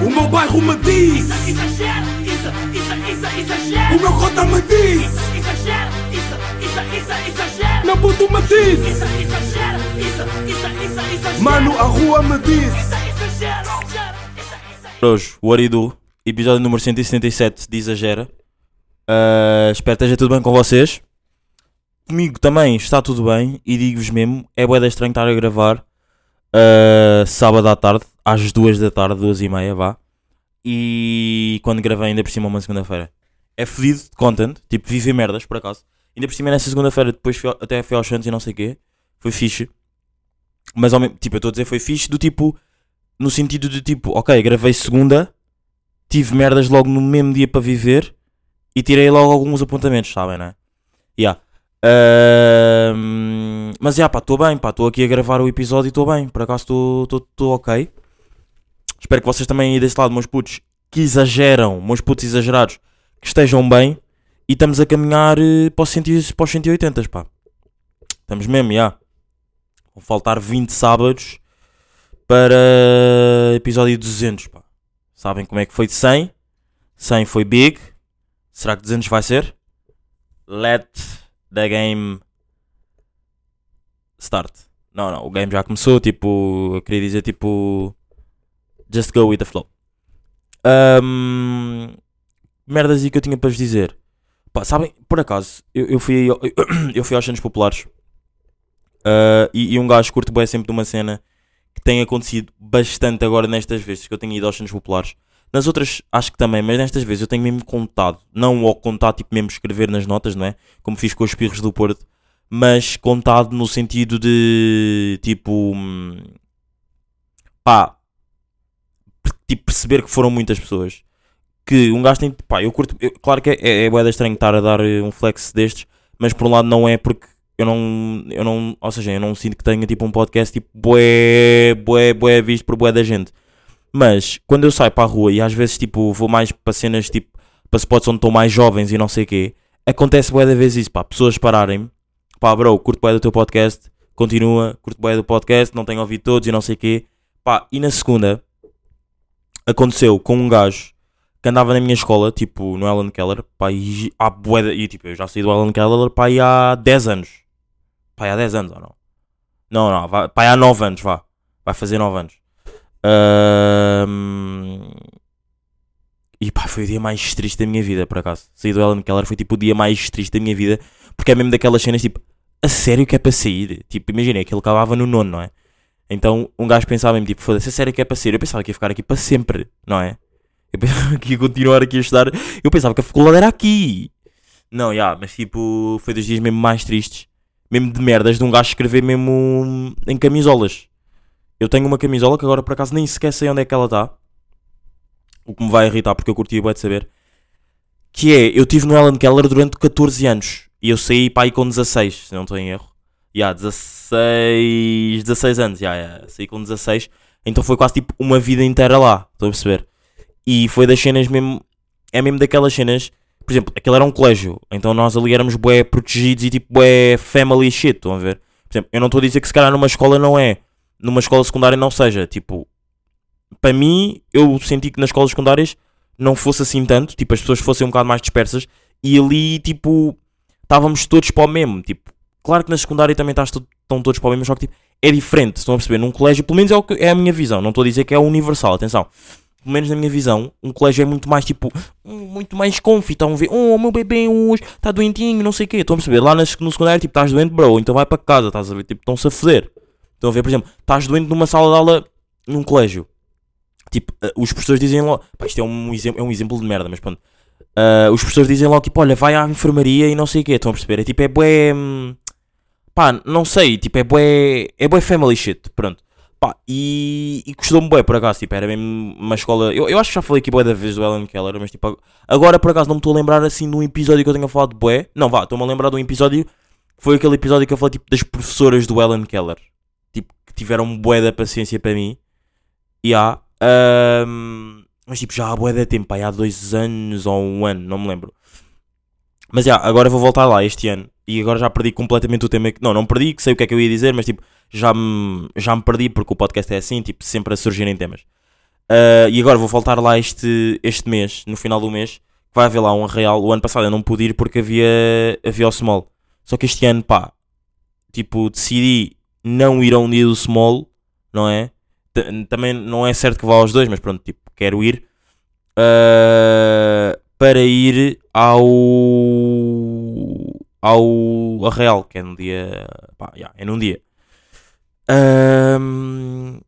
O meu bairro me diz Exagero, isso, isso, isso, exagero. O meu cota me diz Exagero, isso, isso, isso, exagero. Meu puto me diz Isso, exagero, isso, isso, isso, exagero. Mano, a rua me diz Isso, exagero, exagero, isso, isso. Hoje, o Aridu, episódio número 177 de Exagera. Ah, espero que esteja tudo bem com vocês. Comigo também está tudo bem e digo-vos mesmo, é bué da estranho estar a gravar ah, sábado à tarde, às 2 da tarde, 2 e meia, vá. E quando gravei ainda por cima uma segunda-feira. É fodido de content, tipo, viver merdas, por acaso. Ainda por cima nessa segunda-feira, depois fui até fui aos Santos e não sei o quê. Foi fixe. Mas tipo, eu estou a dizer foi fixe do tipo, no sentido de tipo, ok, gravei segunda, tive merdas logo no mesmo dia para viver e tirei logo alguns apontamentos, sabem, né? Yeah. Ahm, mas já, pá, estou bem, pá, estou aqui a gravar o episódio e estou bem, por acaso estou ok. Espero que vocês também aí desse lado, meus putos, que exageram, meus putos exagerados, que estejam bem e estamos a caminhar eh, para os, 100 para os 180, pá. Estamos mesmo, já. Vão faltar 20 sábados para episódio 200, pá. Sabem como é que foi de 100? 100 foi big. Será que 200 vai ser? Let the game start. Não, não, o game já começou. Tipo, eu queria dizer, tipo, just go with the flow. Ahm, merdas aí que eu tinha para vos dizer. Pá, sabem, por acaso, eu, eu fui, ao- eu fui aos Santos Populares ah, e, e um gajo curto bem sempre de uma cena que tem acontecido bastante agora nestas vezes que eu tenho ido aos Santos Populares. Nas outras, acho que também, mas nestas vezes eu tenho mesmo contado. Não ao contar, tipo, mesmo escrever nas notas, não é? Como fiz com os Pirros do Porto. Mas contado no sentido de, tipo... hum, Pá... Tipo, perceber que foram muitas pessoas. Que um gajo tem... Pá, eu curto... eu- claro que é, é, é estranho estar a dar eh, um flex destes. Mas por um lado não é porque eu não, eu não, ou seja, eu não sinto que tenha tipo um podcast tipo bué, bué, bué visto por bué da gente. Mas quando eu saio para a rua e às vezes tipo vou mais para cenas tipo para spots onde estão mais jovens e não sei quê, acontece bué da vez isso, pá, pessoas pararem, pá, bro, curto bué do teu podcast, continua, curto bué do podcast, não tenho ouvido todos e não sei quê, pá, e na segunda aconteceu com um gajo que andava na minha escola, tipo no Ellen Keller, pá, e há bué da- e tipo, eu já saí do Ellen Keller, pá, e há 10 anos, pá, há 10 anos ou não? Não, não, vai, pá, há 9 anos, vá, vai fazer 9 anos. Ahm, E pá, foi o dia mais triste da minha vida, por acaso. Saí do Ellen Keller foi tipo o dia mais triste da minha vida, porque é mesmo daquelas cenas tipo, a sério que é para sair? Tipo, imagina, aquilo acabava no nono, não é? Então um gajo pensava mesmo, tipo, foda-se, a sério que é para sair? Eu pensava que ia ficar aqui para sempre, não é? Eu pensava que ia continuar aqui a estudar, eu pensava que a faculdade era aqui. Não, já, mas tipo, foi dos dias mesmo mais tristes, mesmo de merdas, de um gajo escrever mesmo em camisolas. Eu tenho uma camisola que agora por acaso nem sequer sei onde é que ela está. O que me vai irritar porque eu curti bué de saber. Que é, eu estive no Ellen Keller durante 14 anos. E eu saí para aí com 16, se não estou em erro. Yeah, 16... 16 anos, já, yeah, saí com 16. Então foi quase tipo uma vida inteira lá, estou a perceber. E foi das cenas mesmo... É mesmo daquelas cenas... Por exemplo, aquele era um colégio. Então nós ali éramos bué protegidos e tipo bué family shit, estão a ver? Por exemplo, eu não estou a dizer que se calhar numa escola não é numa escola secundária não seja. Tipo, para mim, eu senti que nas escolas secundárias não fosse assim tanto, tipo, as pessoas fossem um bocado mais dispersas e ali, tipo, estávamos todos para o mesmo. Tipo, claro que na secundária também estás estão todos para o mesmo, só que tipo, é diferente, estão a perceber? Num colégio, pelo menos é, o que- é a minha visão, não estou a dizer que é universal, atenção. Pelo menos na minha visão, um colégio é muito mais tipo, hum, muito mais confi, estão a ver, oh, meu bebê hoje está doentinho, não sei o quê, estão a perceber? Lá nas- no secundário, tipo, estás doente, bro, então vai para casa, estás a ver? Tipo, estão-se a foder. Estão a ver, por exemplo, estás doente numa sala de aula num colégio. Tipo, eh, os professores dizem logo. Pá, isto é um, é um exemplo de merda, mas pronto. Ah, os professores dizem logo, tipo, olha, vai à enfermaria e não sei o quê. Estão a perceber? É tipo, é bué. hum, Pá, não sei. Tipo, é bué. É bué family shit. Pronto. Pá, e, e custou-me bué, por acaso. Tipo, era mesmo uma escola. Eu, eu acho que já falei aqui bué da vez do Ellen Keller, mas tipo, agora por acaso não me estou a lembrar assim de um episódio que eu tenha falado bué. Não, vá, estou-me a lembrar de um episódio. Foi aquele episódio que eu falei, tipo, das professoras do Ellen Keller. Tipo, que tiveram bué da paciência para mim. E há. ahm, mas tipo, já há bué da tempo, pá, há dois anos ou um ano, não me lembro. Mas já, agora vou voltar lá este ano. E agora já perdi completamente o tema. Não, não perdi, que sei o que é que eu ia dizer, mas tipo, já me, já me perdi porque o podcast é assim, tipo, sempre a surgirem temas. Uh, e agora vou voltar lá este, este mês, no final do mês, que vai haver lá um real. O ano passado eu não pude ir porque havia, havia o small. Só que este ano, pá, tipo, decidi não ir a um dia do small, não é? T- Também não é certo que vá aos dois, mas pronto, tipo, quero ir. uh, para ir ao ao a Real, que é no dia. Pá, yeah, é num dia. Ahm,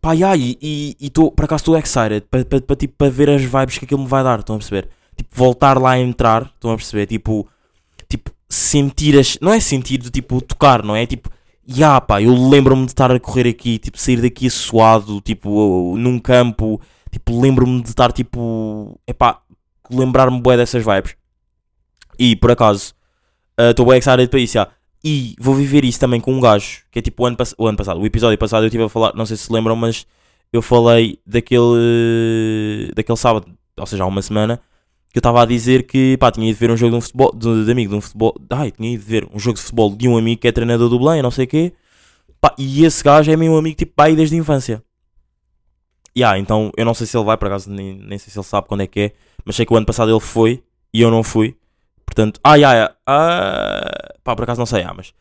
pá, yeah, e estou, por acaso estou excited para pa, pa, tipo, ver as vibes que aquilo me vai dar, estão a perceber? Tipo, voltar lá a entrar, estão a perceber? Tipo, tipo sentir as. Não é sentir, do tipo, tocar, não é? Tipo, yeah, pá, eu lembro-me de estar a correr aqui, tipo, sair daqui suado, tipo, num campo, tipo, lembro-me de estar, tipo, epá, lembrar-me bué dessas vibes. E, por acaso, estou bem excited para isso, já. E vou viver isso também com um gajo, que é tipo o ano, o ano passado, o episódio passado eu estive a falar, não sei se se lembram, mas eu falei daquele, daquele sábado, ou seja, há uma semana, que eu estava a dizer que, pá, tinha ido ver um jogo de um futebol, de, de amigo, de um futebol, ai, tinha ido ver um jogo de futebol de um amigo que é treinador do Belém, não sei o quê, pá, e esse gajo é meu amigo, tipo, pá, aí desde a infância. Yeah, então eu não sei se ele vai, por acaso nem, nem sei se ele sabe quando é que é, mas sei que o ano passado ele foi e eu não fui. Portanto, ah, yeah, yeah, ah, pá, por acaso não sei, ah, mas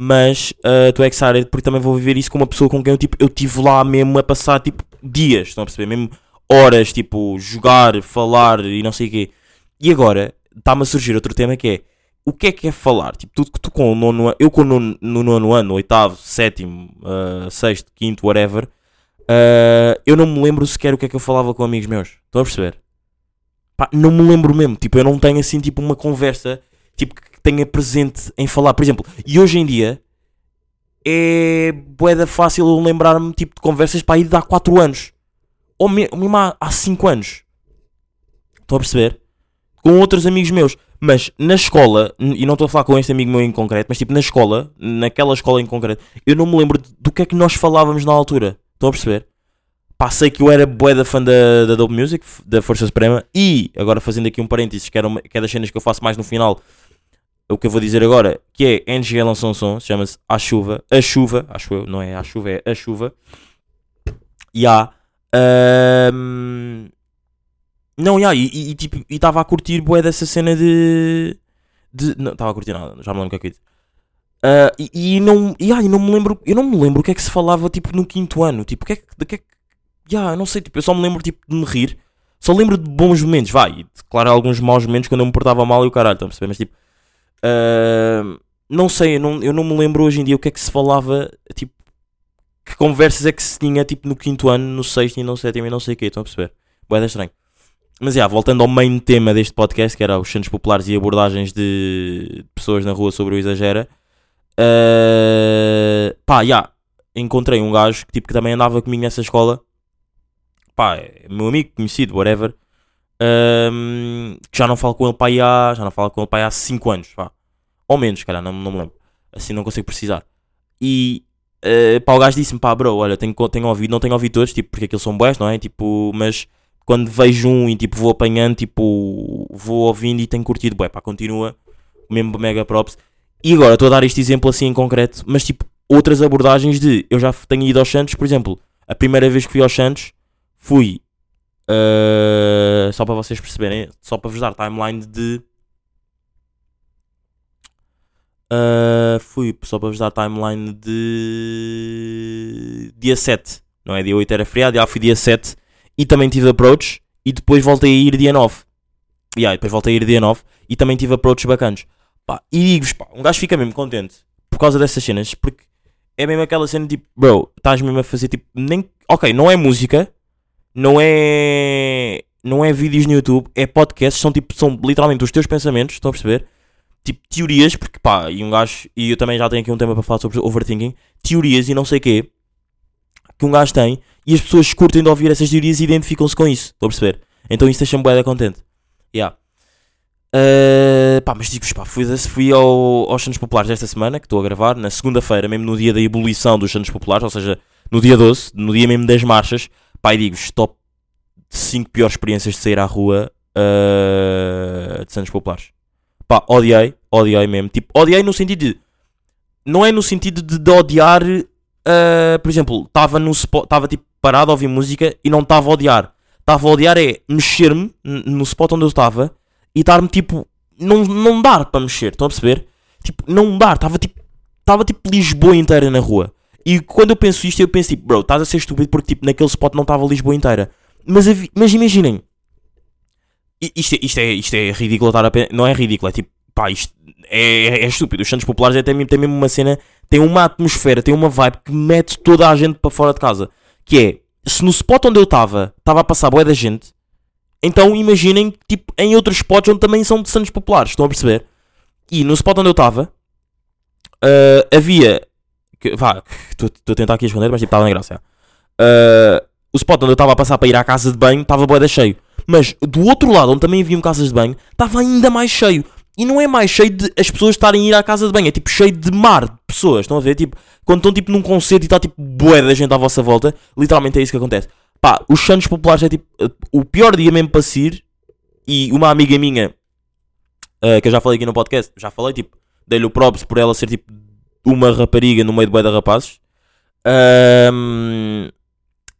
mas ah, estou excited porque também vou viver isso com uma pessoa com quem eu tipo eu tive lá mesmo a passar tipo dias, estão a perceber? Mesmo horas, tipo, jogar, falar e não sei o quê. E agora está-me a surgir outro tema que é o que é que é falar? Tipo, tudo que tu com o nono eu com o nono, no nono ano, oitavo, sétimo, ah, sexto, quinto, whatever, ah, eu não me lembro sequer o que é que eu falava com amigos meus. Estão a perceber? Pá, não me lembro mesmo. Tipo, eu não tenho assim, tipo, uma conversa tipo, que tenha presente em falar. Por exemplo, e hoje em dia é boeda fácil eu lembrar-me tipo, de conversas para ir de há 4 anos. Ou me- ou mesmo há, há 5 anos. Estão a perceber? Com outros amigos meus. Mas na escola, e não estou a falar com este amigo meu em concreto, mas tipo na escola, naquela escola em concreto, eu não me lembro do que é que nós falávamos na altura. Estão a perceber? Pá, sei que eu era bué da fã da, da Dope Music, da Força Suprema, e, agora fazendo aqui um parênteses, que, era uma, que é das cenas que eu faço mais no final, o que eu vou dizer agora, que é NG lançou um som, chama-se A Chuva, A Chuva, acho eu, não é A Chuva, é A Chuva, e há, ahm, não, e e- e, tipo, e estava a curtir bué dessa cena de, de não estava a curtir nada, já me lembro o que é que eu disse. Ah, e, e não, e, ah, e não me lembro, eu não me lembro o que é que se falava tipo no quinto ano, tipo, que é de que é yeah, não sei, tipo, eu só me lembro tipo de me rir, só lembro de bons momentos, vai, claro, alguns maus momentos quando eu me portava mal e o caralho, estão a perceber, mas tipo, ah, não sei, eu não, eu não me lembro hoje em dia o que é que se falava, tipo, que conversas é que se tinha tipo no quinto ano, no sexto e no sétimo e não sei o que, estão a perceber, boeda estranho. Mas já, voltando ao main tema deste podcast, que era os centros populares e abordagens de pessoas na rua sobre o exagera. Uh, pá, já, encontrei um gajo que, tipo, que também andava comigo nessa escola. Pá, meu amigo, conhecido, whatever. Um, que já não falo com ele pá, aí há, já não falo com ele pá, aí há 5 anos, pá. Ou menos, cara, não, não me lembro. Assim não consigo precisar. E uh, pá, o gajo disse-me, pá, bro, olha, tenho, tenho ouvido, não tenho ouvido todos, tipo, porque aqueles são boés, não é? Tipo, mas quando vejo um e tipo vou apanhando, tipo, vou ouvindo e tenho curtido, bué, pá, continua, mesmo mega props. E agora estou a dar este exemplo assim em concreto, mas tipo, outras abordagens de, eu já tenho ido aos Santos, por exemplo, a primeira vez que fui aos Santos, fui, uh, só para vocês perceberem, só para vos dar timeline de, uh, fui, só para vos dar timeline de dia 7, não é? Dia 8 era feriado, já fui dia 7, e também tive approach e depois voltei a ir dia 9. E aí, depois voltei a ir dia 9 e também tive approaches bacanos. Pá, e digo-vos, pá, um gajo fica mesmo contente por causa dessas cenas, porque é mesmo aquela cena tipo, bro, estás mesmo a fazer tipo, nem, ok, não é música, não é, não é vídeos no YouTube, é podcasts, são tipo, são literalmente os teus pensamentos, estão a perceber? Tipo, teorias, porque pá, e um gajo, e eu também já tenho aqui um tema para falar sobre overthinking, teorias e não sei o quê, que um gajo tem e as pessoas curtem de ouvir essas teorias e identificam-se com isso. Estou a perceber? Então isso deixa-me bué contente. Yeah. Uh, pá, mas digo-vos, pá, fui, fui ao, aos Santos Populares desta semana, que estou a gravar, na segunda-feira, mesmo no dia da ebulição dos Santos Populares, ou seja, no dia 12, no dia mesmo das marchas. E digo-vos, top 5 piores experiências de sair à rua uh, de Santos Populares. Pá, odiei, odiei mesmo. Tipo, odiei no sentido de. Não é no sentido de, de odiar Uh, por exemplo, estava no estava tipo parado a ouvir música e não estava a odiar. Estava a odiar é mexer-me no spot onde eu estava e estar-me tipo. Não, não dar para mexer, estão a perceber? Tipo, não dar, estava tipo. Estava tipo Lisboa inteira na rua. E quando eu penso isto, eu penso tipo, bro, estás a ser estúpido porque tipo, naquele spot não estava Lisboa inteira. Mas, mas imaginem, Isto é, isto, é, isto é ridículo estar a pen- Não é ridículo, é tipo, pá, isto é, é, é estúpido. Os Santos Populares é, mesmo- tem mesmo uma cena, tem uma atmosfera, tem uma vibe que mete toda a gente para fora de casa. Que é, se no spot onde eu estava, estava a passar boa da gente, então imaginem, tipo, em outros spots onde também são de Santos Populares, estão a perceber? E no spot onde eu estava, ah, havia. Que- Vá, estou a tentar aqui esconder, mas tipo, estava na graça. Ah, o spot onde eu estava a passar para ir à casa de banho estava boeda cheio. Mas do outro lado, onde também haviam casas de banho, estava ainda mais cheio. E não é mais cheio de as pessoas estarem a ir à casa de banho, é tipo cheio de mar de pessoas. Estão a ver? Tipo, quando estão tipo num concerto e está tipo bué da gente à vossa volta, literalmente é isso que acontece. Pá, os Santos Populares é tipo o pior dia mesmo para se ir. E uma amiga minha, eh, que eu já falei aqui no podcast, já falei, tipo, dei-lhe o props por ela ser tipo uma rapariga no meio de bué de rapazes. Ahm,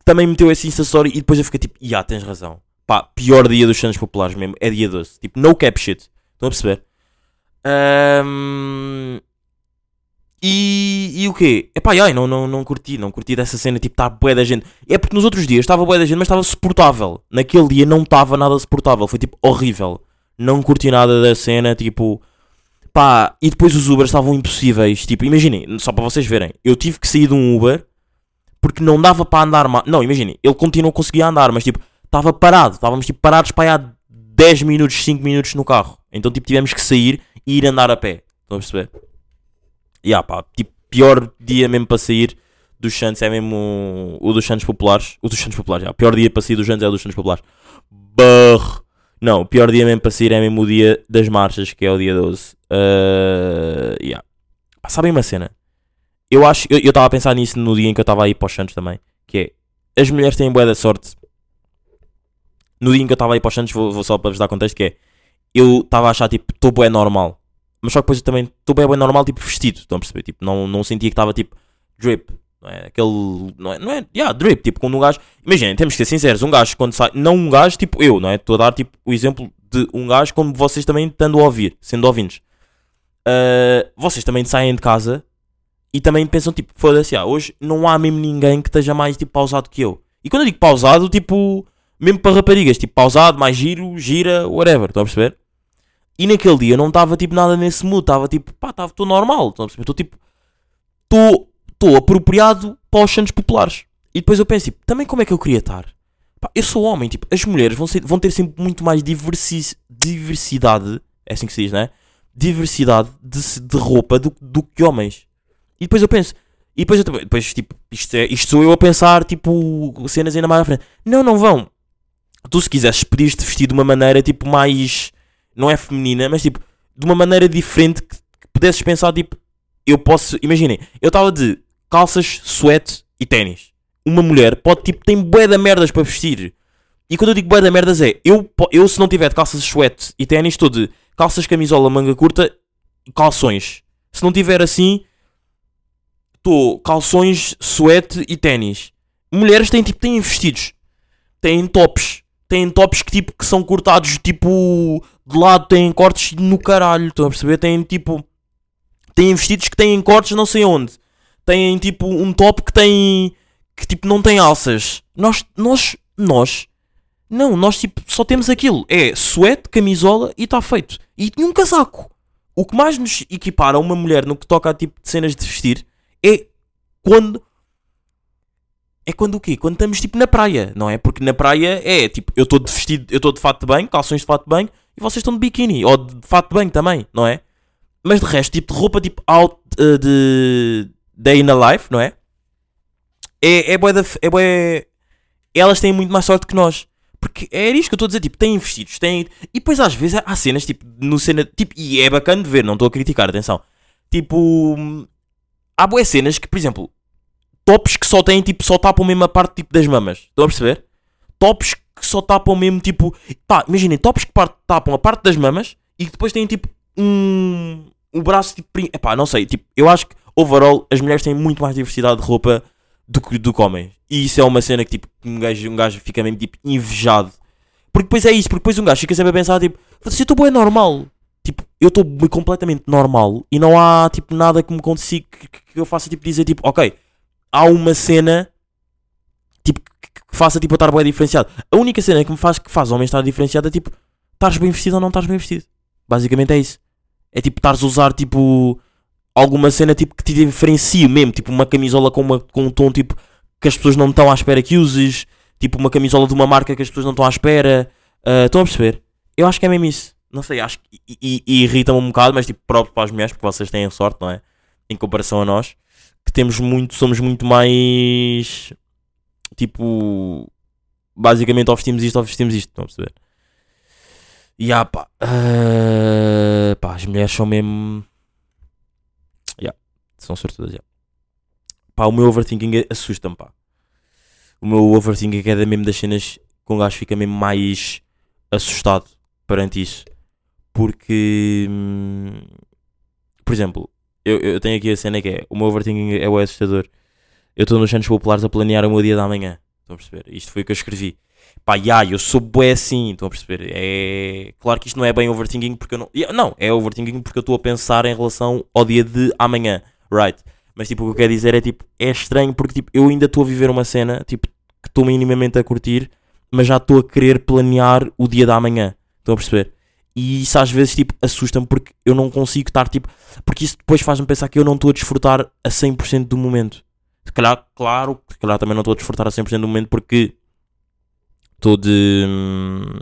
também meteu esse Insta Story e depois eu fiquei tipo, ya, tens razão. Pá, pior dia dos Santos Populares mesmo, é dia 12. Tipo, no cap shit. Estão a perceber? Ahm, e, e o quê? Epá, ai, não, não, não curti, não curti dessa cena, tipo, está bué da gente. É porque nos outros dias estava bué da gente, mas estava suportável. Naquele dia não estava nada suportável, foi tipo horrível. Não curti nada da cena, tipo... Pá, e depois os Ubers estavam impossíveis. Tipo, imaginem, só para vocês verem, eu tive que sair de um Uber porque não dava para andar mais. Não, imaginem, ele continuou a conseguir andar, mas tipo, estava parado. Estávamos tipo parados para há 10 minutos, 5 minutos no carro. Então tipo, tivemos que sair e ir andar a pé. Estão a perceber? E ah, pá, tipo, pior dia mesmo para sair dos Santos é mesmo o dos Santos Populares. O dos Santos Populares, já. O pior dia para sair dos Santos é o dos Santos Populares. Barr. Não, o pior dia mesmo para sair é mesmo o dia das marchas, que é o dia 12. Uh, yeah. Sabem uma cena? Eu acho, eu estava a pensar nisso no dia em que eu estava aí para os Santos também, que é, as mulheres têm boa da sorte. No dia em que eu estava aí para os Santos, vou, vou só para vos dar contexto, que é, eu estava a achar, tipo, estou bué normal. Mas só que depois eu também estou bué, bué normal, tipo, vestido, estão a perceber? Tipo, não, não sentia que estava, tipo, drip. Não é? Aquele, não é, não é, yeah, drip, tipo, quando um gajo, imaginem, temos que ser sinceros, um gajo quando sai, não um gajo, tipo, eu, não é? Estou a dar, tipo, o exemplo de um gajo como vocês também estando a ouvir, sendo ouvintes. Uh, vocês também saem de casa e também pensam, tipo, foda-se, ah, hoje não há mesmo ninguém que esteja mais, tipo, pausado que eu. E quando eu digo pausado, tipo, mesmo para raparigas, tipo, pausado, mais giro, gira, whatever, estão a perceber? E naquele dia eu não estava, tipo, nada nesse mood, estava, tipo, pá, estou normal, estão a perceber? Estou, tipo, estou apropriado para os Santos Populares. E depois eu penso, tipo, também como é que eu queria estar? Pá, eu sou homem, tipo, as mulheres vão, ser, vão ter sempre muito mais diversi diversidade, é assim que se diz, não é? Diversidade de, de roupa do, do que homens. E depois eu penso, e depois eu também, depois, tipo, isto, é, isto sou eu a pensar, tipo, cenas ainda mais à frente. Não, não vão. Tu, se quisesses, podias-te vestir de uma maneira, tipo, mais. Não é feminina, mas, tipo, de uma maneira diferente que, que pudesses pensar, tipo, eu posso. Imaginem, eu estava de calças, suete e ténis. Uma mulher pode, tipo, tem bué de merdas para vestir. E quando eu digo bué de merdas é, eu, eu se não tiver de calças, suete e ténis, estou de calças, camisola, manga curta calções. Se não tiver assim, estou calções, suete e ténis. Mulheres têm, tipo, têm vestidos. Têm tops. Têm tops que, tipo, que são cortados, tipo, de lado, têm cortes no caralho. Estão a perceber? Têm, tipo, têm vestidos que têm cortes não sei onde. Têm, tipo, um top que tem, que, tipo, não tem alças. Nós, nós, nós, não, nós, tipo, só temos aquilo. É suete, camisola e está feito. E um casaco. O que mais nos equipara a uma mulher no que toca a tipo de cenas de vestir é quando. É quando o quê? Quando estamos tipo na praia, não é? Porque na praia é tipo, eu estou de vestido, eu estou de fato de banho, calções de fato de banho, e vocês estão de biquíni, ou de fato de banho também, não é? Mas de resto, tipo de roupa tipo out eh, de day in a life, não é? É, é bué da, é bué, elas têm muito mais sorte que nós. Porque é isto que eu estou a dizer, tipo, têm vestidos, têm. E depois às vezes há cenas, tipo, no cena. Tipo, e é bacana de ver, não estou a criticar, atenção. Tipo. Há boas cenas que, por exemplo, tops que só têm, tipo, só tapam mesmo a parte tipo, das mamas. Estão a perceber? Tops que só tapam mesmo, tipo. Pá, imaginem, tops que tapam a parte das mamas e que depois têm, tipo, um. O braço, tipo. Epá, não sei, tipo, eu acho que, overall, as mulheres têm muito mais diversidade de roupa do, que- do que homens. E isso é uma cena que tipo, um gajo, um gajo fica mesmo tipo invejado. Porque depois é isso, porque depois um gajo fica sempre a pensar tipo, "Foda-se, eu estou bem normal. Tipo, eu estou completamente normal e não há tipo nada que me consiga que, que- eu faça tipo dizer tipo, ok, há uma cena tipo que, faça tipo eu estar bem diferenciado. A única cena que me faz que faz homem estar diferenciado é tipo, estás bem vestido ou não estás bem vestido. Basicamente é isso. É tipo estares a usar tipo alguma cena tipo que te diferencie mesmo, tipo uma camisola com, uma, com um tom tipo que as pessoas não estão à espera que uses, tipo uma camisola de uma marca que as pessoas não estão à espera. Ah, estão a perceber? Eu acho que é mesmo isso. Não sei, acho que e, e- irrita-me um bocado, mas tipo próprio para as mulheres, porque vocês têm sorte, não é? Em comparação a nós, que temos muito, somos muito mais tipo basicamente vestimos isto vestimos isto, estão a perceber? E ah, pá, ah, pá, as mulheres são mesmo. São sortudas, já. Pá, o meu overthinking assusta-me, pá. O meu overthinking é da mesmo das cenas que um gajo fica mesmo mais assustado perante isso. Porque, hum, por exemplo, eu, eu tenho aqui a cena que é: o meu overthinking é o assustador. Eu estou nos Santos Populares a planear o meu dia da manhã. Estão a perceber? Isto foi o que eu escrevi. Pá, ya, eu sou bué assim, estão a perceber? É claro que isto não é bem overthinking porque eu não. Não, é overthinking porque eu estou a pensar em relação ao dia de amanhã, right? Mas tipo, o que eu quero dizer é tipo, é estranho porque tipo, eu ainda estou a viver uma cena, tipo, que estou minimamente a curtir, mas já estou a querer planear o dia da amanhã. Estão a perceber? E isso às vezes tipo assusta-me porque eu não consigo estar tipo. Porque isso depois faz-me pensar que eu não estou a desfrutar a 100% do momento. Se calhar, claro, se calhar também não estou a desfrutar a 100% do momento porque estou de. hum,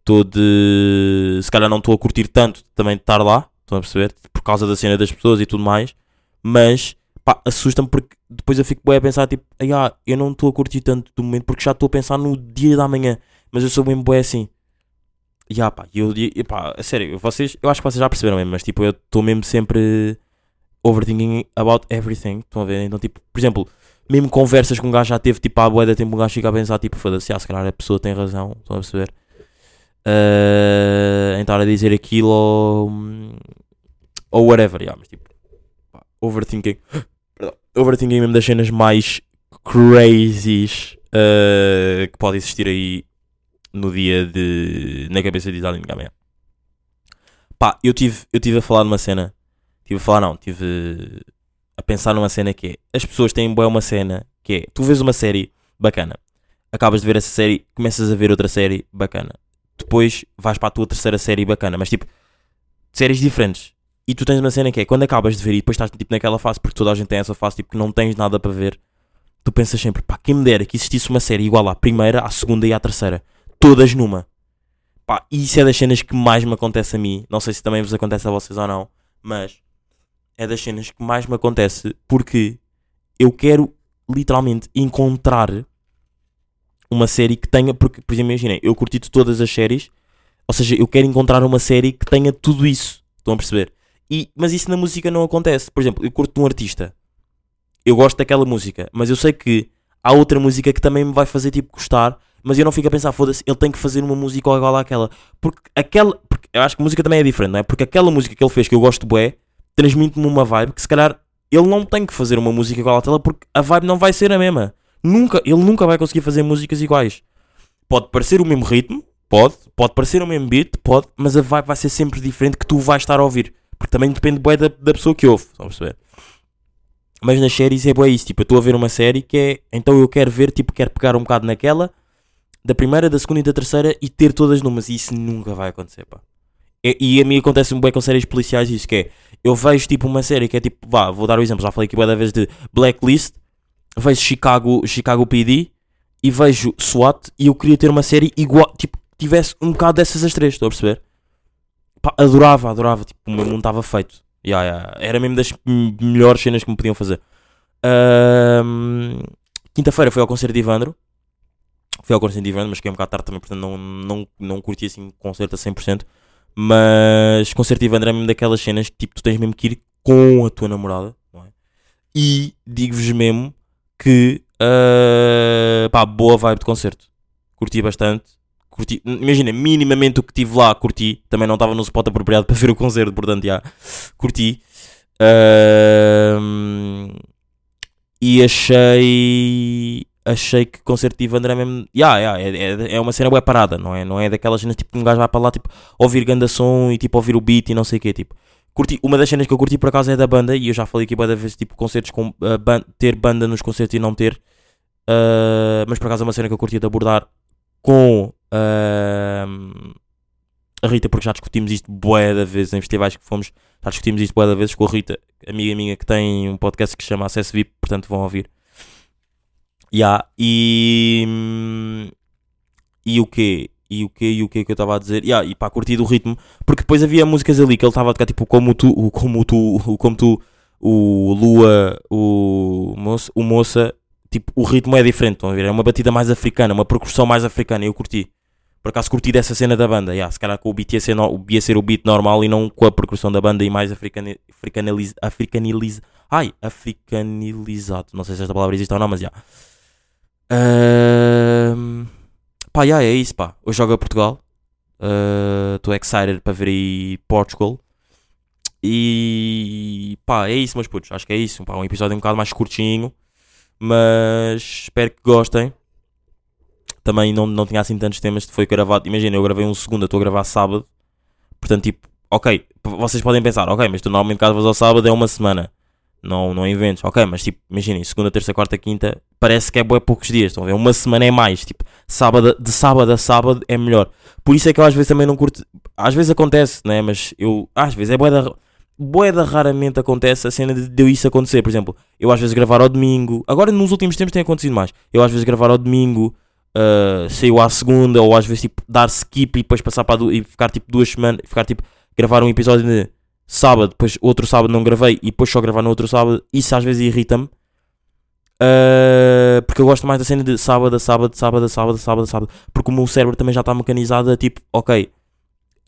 Estou de. Se calhar não estou a curtir tanto também de estar lá, estão a perceber? Por causa da cena das pessoas e tudo mais. Mas, pá, assusta-me porque depois eu fico bem a pensar, tipo, "Ai, ah, eu não estou a curtir tanto do momento porque já estou a pensar no dia da manhã. Mas eu sou mesmo bem assim. E ah, pá, eu, e, pá, a sério, vocês, eu acho que vocês já perceberam mesmo, mas tipo, eu estou mesmo sempre overthinking about everything. Estão a ver? Então, tipo, por exemplo, mesmo conversas que um gajo já teve, tipo, bué de tempo, um gajo fica a pensar, tipo, foda-se, ah, se calhar a pessoa tem razão, estão a perceber? Estar a dizer aquilo ou, ou whatever, yeah, mas tipo, pá, overthinking, perdão, overthinking mesmo das cenas mais crazies ah, que pode existir aí no dia de. na cabeça de Itália Gamer. Pá, eu tive, eu tive a falar numa cena. Tive a falar, não, tive a pensar numa cena que é. As pessoas têm boa uma cena que é. Tu vês uma série bacana, acabas de ver essa série, começas a ver outra série bacana. Depois vais para a tua terceira série bacana, mas tipo, séries diferentes. E tu tens uma cena que é quando acabas de ver e depois estás tipo naquela fase, porque toda a gente tem essa fase, tipo que não tens nada para ver. Tu pensas sempre, pá, quem me dera que existisse uma série igual à primeira, à segunda e à terceira todas numa. Pá, isso é das cenas que mais me acontece a mim. Não sei se também vos acontece a vocês ou não, mas é das cenas que mais me acontece porque eu quero literalmente encontrar uma série que tenha. Porque, por exemplo, imaginem, eu curti todas as séries, ou seja, eu quero encontrar uma série que tenha tudo isso. Estão a perceber? E, mas isso na música não acontece. Por exemplo, eu curto um artista, eu gosto daquela música, mas eu sei que há outra música que também me vai fazer tipo gostar mas eu não fico a pensar, foda-se, ele tem que fazer uma música igual àquela. Porque aquela. Porque eu acho que música também é diferente, não é? Porque aquela música que ele fez, que eu gosto bué, transmite-me uma vibe que se calhar ele não tem que fazer uma música igual àquela porque a vibe não vai ser a mesma. Nunca, ele nunca vai conseguir fazer músicas iguais. Pode parecer o mesmo ritmo, pode, pode parecer o mesmo beat, pode, mas a vibe vai ser sempre diferente que tu vais estar a ouvir. Porque também depende bué da, da pessoa que ouve, estão a perceber? Mas nas séries é bué isso, tipo, eu estou a ver uma série que é, então eu quero ver, tipo, quero pegar um bocado naquela da primeira, da segunda e da terceira e ter todas numas. E isso nunca vai acontecer, pá. E, e a mim acontece-me bem com séries policiais isso, que é, eu vejo tipo uma série que é tipo, vá, vou dar o exemplo, já falei aqui da vez de Blacklist, vejo Chicago, Chicago PD e vejo SWAT e eu queria ter uma série igual, tipo, tivesse um bocado dessas as três, estou a perceber? Pá, adorava, adorava, tipo, o meu mundo estava feito. Yeah, yeah. Era mesmo das melhores cenas que me podiam fazer. Ahm, Quinta-feira foi ao concerto de Ivandro. Fui ao concerto de Ivandro, mas fiquei um bocado tarde também, portanto não, não, não curti assim o concerto a 100%. Mas concerto de Ivandro é mesmo daquelas cenas que tipo, tu tens mesmo que ir com a tua namorada. É? E digo-vos mesmo que ah, pá, boa vibe de concerto. Curti bastante. Curti, imagina, minimamente o que tive lá, curti. Também não estava no spot apropriado para ver o concerto, portanto, já, curti. Ahm, E achei. Achei que concerto de André mesmo. Yeah, yeah, é, é, é uma cena boa parada, não é? Não é daquelas cenas tipo que um gajo vai para lá tipo, ouvir ganda som e tipo ouvir o beat e não sei o quê. Tipo, curti, uma das cenas que eu curti por acaso é da banda e eu já falei aqui várias vezes tipo concertos com uh, ban- ter banda nos concertos e não ter. Uh, mas por acaso é uma cena que eu curti de abordar com uh, a Rita, porque já discutimos isto bué da vezes em festivais que fomos, já discutimos isto bué da vezes com a Rita, amiga minha que tem um podcast que se chama Acesso VIP, portanto vão ouvir. Yeah, e e o quê? E o quê? E o quê que eu estava a dizer? Yeah, e pá, curti do ritmo, porque depois havia músicas ali que ele estava a tocar tipo como tu, o como tu, o como tu, o Lua, o moça, o moça, tipo, o ritmo é diferente, estão a ver? É uma batida mais africana, uma percussão mais africana, e eu curti. Por acaso curti dessa cena da banda, yeah, se calhar com o beat ia ser, no, ia ser o beat normal e não com a percussão da banda e mais africani, africaniliz, africaniliz, ai, africanilizado, não sei se esta palavra existe ou não, mas já. Ahm, pá, yeah, é isso, pá. Hoje joga Portugal. Estou excited para ver aí Portugal. E pá, é isso, meus putos. Acho que é isso. Pá, um episódio um bocado mais curtinho. Mas espero que gostem. Também não, não tinha assim tantos temas. Foi gravado. Imagina, eu gravei um segundo, estou a gravar sábado. Portanto, tipo, ok. Vocês podem pensar, ok, mas tu normalmente gravas ao sábado é uma semana. Não, não inventes, ok, mas tipo, imaginem, segunda, terça, quarta, quinta, parece que é bué poucos dias, estão a ver? Uma semana é mais, tipo, sábado, de sábado a sábado é melhor. Por isso é que eu às vezes também não curto, às vezes acontece, né? Mas eu, às vezes é bué da, bué da raramente acontece a cena de, de isso acontecer. Por exemplo, eu às vezes gravar ao domingo, agora nos últimos tempos tem acontecido mais. Eu às vezes gravar ao domingo, ah, saiu à segunda, ou às vezes tipo dar skip e depois passar para e ficar tipo duas semanas, ficar tipo, gravar um episódio de sábado, depois outro sábado não gravei e depois só gravar no outro sábado, isso às vezes irrita-me. Ah, porque eu gosto mais da cena de sábado sábado, sábado sábado, sábado sábado. Porque o meu cérebro também já está mecanizado a tipo, ok,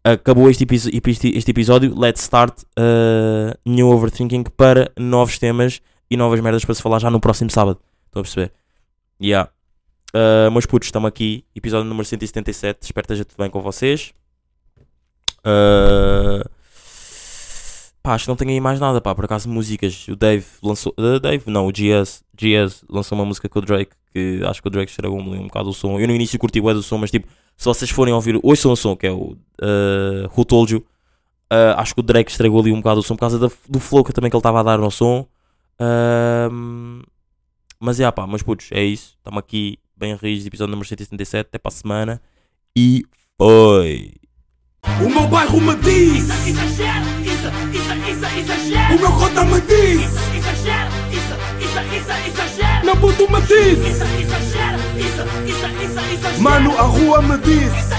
acabou este, este, episódio, let's start uh, new overthinking para novos temas e novas merdas para se falar já no próximo sábado. Estão a perceber? Yeah. Uh, meus putos, estamos aqui, episódio número 177. Espero que esteja tudo bem com vocês. Uh, pá, acho que não tenho aí mais nada, pá. Por acaso, músicas. O Dave lançou. uh, Dave, não, o GS. GS lançou uma música com o Drake. Que acho que o Drake estragou-me um bocado o som. Eu no início curti o do som, mas tipo, se vocês forem ouvir. Ouçam o som, que é o uh, Who Told You. Uh, acho que o Drake estragou ali um bocado o som por causa da- do flow que também que ele estava a dar no som. Ahm, mas é, pá, meus putos, é isso. Estamos aqui bem rígidos, episódio número 177. Até para a semana. E foi! O meu bairro me diz, Isso, exagero, isso, isso, isso, exagero. o meu cota me diz, Isso, exagero, isso, isso, isso, exagero. meu puto me diz, Isso, exagero, isso, isso, isso, exagero. mano, a rua me diz. Isso,